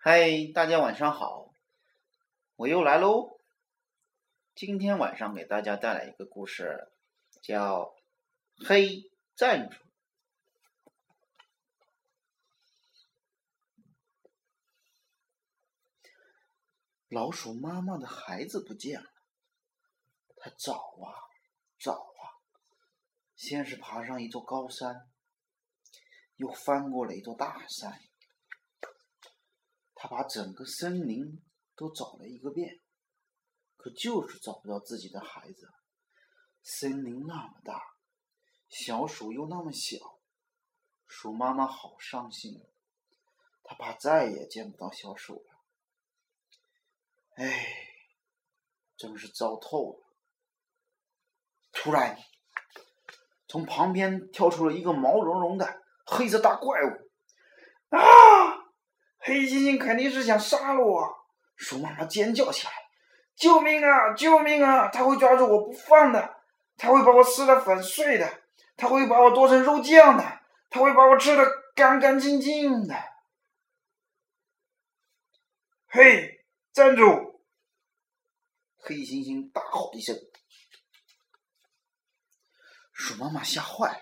嗨，大家晚上好，我又来喽。今天晚上给大家带来一个故事，叫《黑站住》。老鼠妈妈的孩子不见了，它找啊找啊，先是爬上一座高山，又翻过了一座大山。他把整个森林都找了一个遍，可就是找不到自己的孩子。森林那么大，小鼠又那么小，鼠妈妈好伤心，他怕再也见不到小鼠了。哎，真是糟透了！突然，从旁边跳出了一个毛茸茸的黑色大怪物，啊！黑猩猩肯定是想杀了我！鼠妈妈尖叫起来：“救命啊！救命啊！他会抓住我不放的，他会把我撕得粉碎的，他会把我剁成肉酱的，他会把我吃的干干净净的！”嘿，站住！黑猩猩大吼一声。鼠妈妈吓坏了，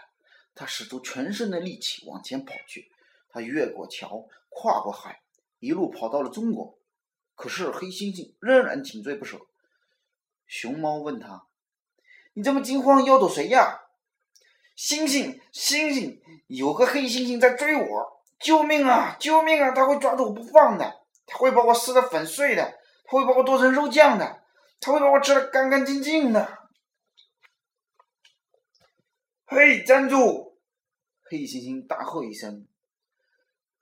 它使出全身的力气往前跑去。他越过桥，跨过海，一路跑到了中国。可是黑猩猩仍然紧追不舍。熊猫问他：“你这么惊慌，要躲谁呀？”“猩猩，猩猩，有个黑猩猩在追我！救命啊！救命啊！他会抓住我不放的，他会把我撕得粉碎的，他会把我剁成肉酱的，他会把我吃的干干净净的。”“嘿，站住！”黑猩猩大喝一声。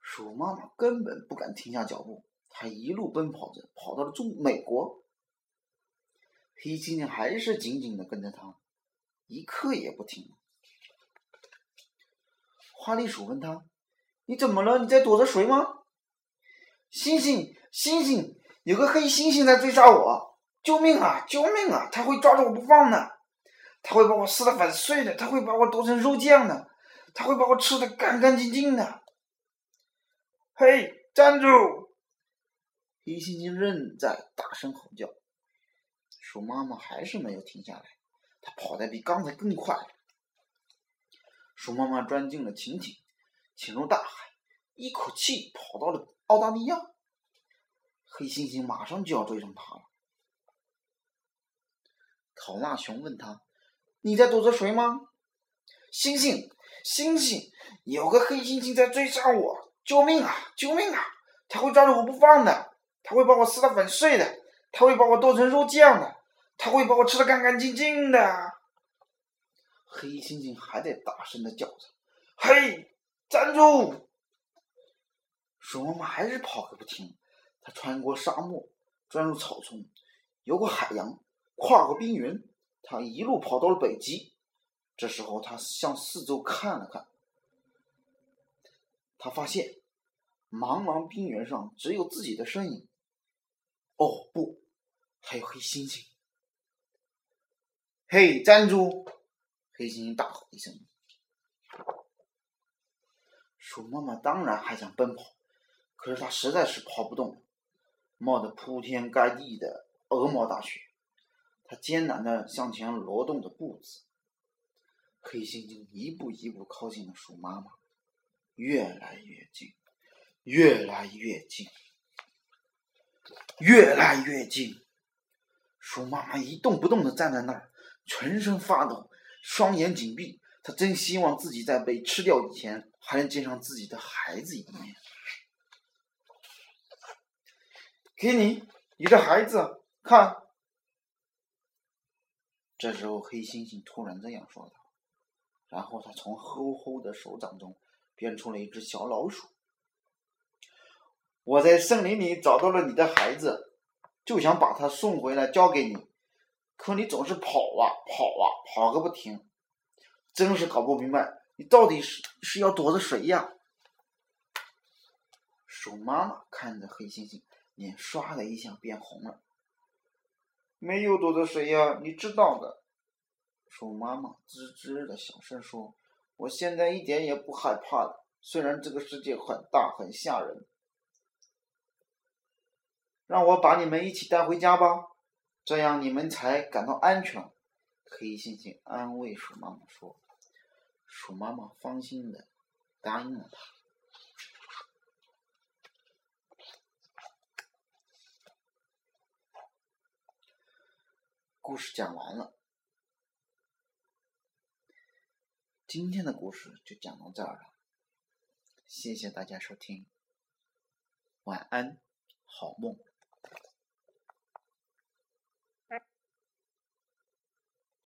鼠妈妈根本不敢停下脚步，它一路奔跑着，跑到了中美国。黑猩猩还是紧紧的跟着它，一刻也不停。花栗鼠问他：“你怎么了？你在躲着谁吗？”“猩猩，猩猩，有个黑猩猩在追杀我！救命啊！救命啊！他会抓着我不放的，他会把我撕得粉碎的，他会把我剁成肉酱的，他会把我吃的干干净净的。”嘿，站住！黑猩猩仍在大声吼叫。鼠妈妈还是没有停下来，它跑得比刚才更快。鼠妈妈钻进了潜艇，潜入大海，一口气跑到了澳大利亚。黑猩猩马上就要追上它了。考纳熊问他：“你在躲着谁吗？”“猩猩，猩猩，有个黑猩猩在追杀我。”救命啊！救命啊！他会抓住我不放的，他会把我撕得粉碎的，他会把我剁成肉酱的，他会把我吃的干干净净的。黑猩猩还在大声的叫着：“嘿，站住！”鼠妈妈还是跑个不停。它穿过沙漠，钻入草丛，游过海洋，跨过冰原，它一路跑到了北极。这时候，它向四周看了看。他发现，茫茫冰原上只有自己的身影。哦不，还有黑猩猩！嘿，站住！黑猩猩大吼一声。鼠妈妈当然还想奔跑，可是它实在是跑不动，冒着铺天盖地的鹅毛大雪，它艰难的向前挪动着步子。黑猩猩一步一步靠近了鼠妈妈。越来越近，越来越近，越来越近。鼠妈妈一动不动的站在那儿，全身发抖，双眼紧闭。她真希望自己在被吃掉以前，还能见上自己的孩子一面。给你，你的孩子，看。这时候，黑猩猩突然这样说道，然后他从厚厚的手掌中。变出了一只小老鼠。我在森林里找到了你的孩子，就想把他送回来交给你，可你总是跑啊跑啊跑个不停，真是搞不明白你到底是是要躲着谁呀？鼠妈妈看着黑猩猩，脸唰的一下变红了。没有躲着谁呀？你知道的。鼠妈妈吱吱的小声说。我现在一点也不害怕了，虽然这个世界很大很吓人。让我把你们一起带回家吧，这样你们才感到安全。”黑猩猩安慰鼠妈妈说：“鼠妈妈放心的答应了他。”故事讲完了，今天的故事就讲到这儿了。谢谢大家收听，晚安，好梦。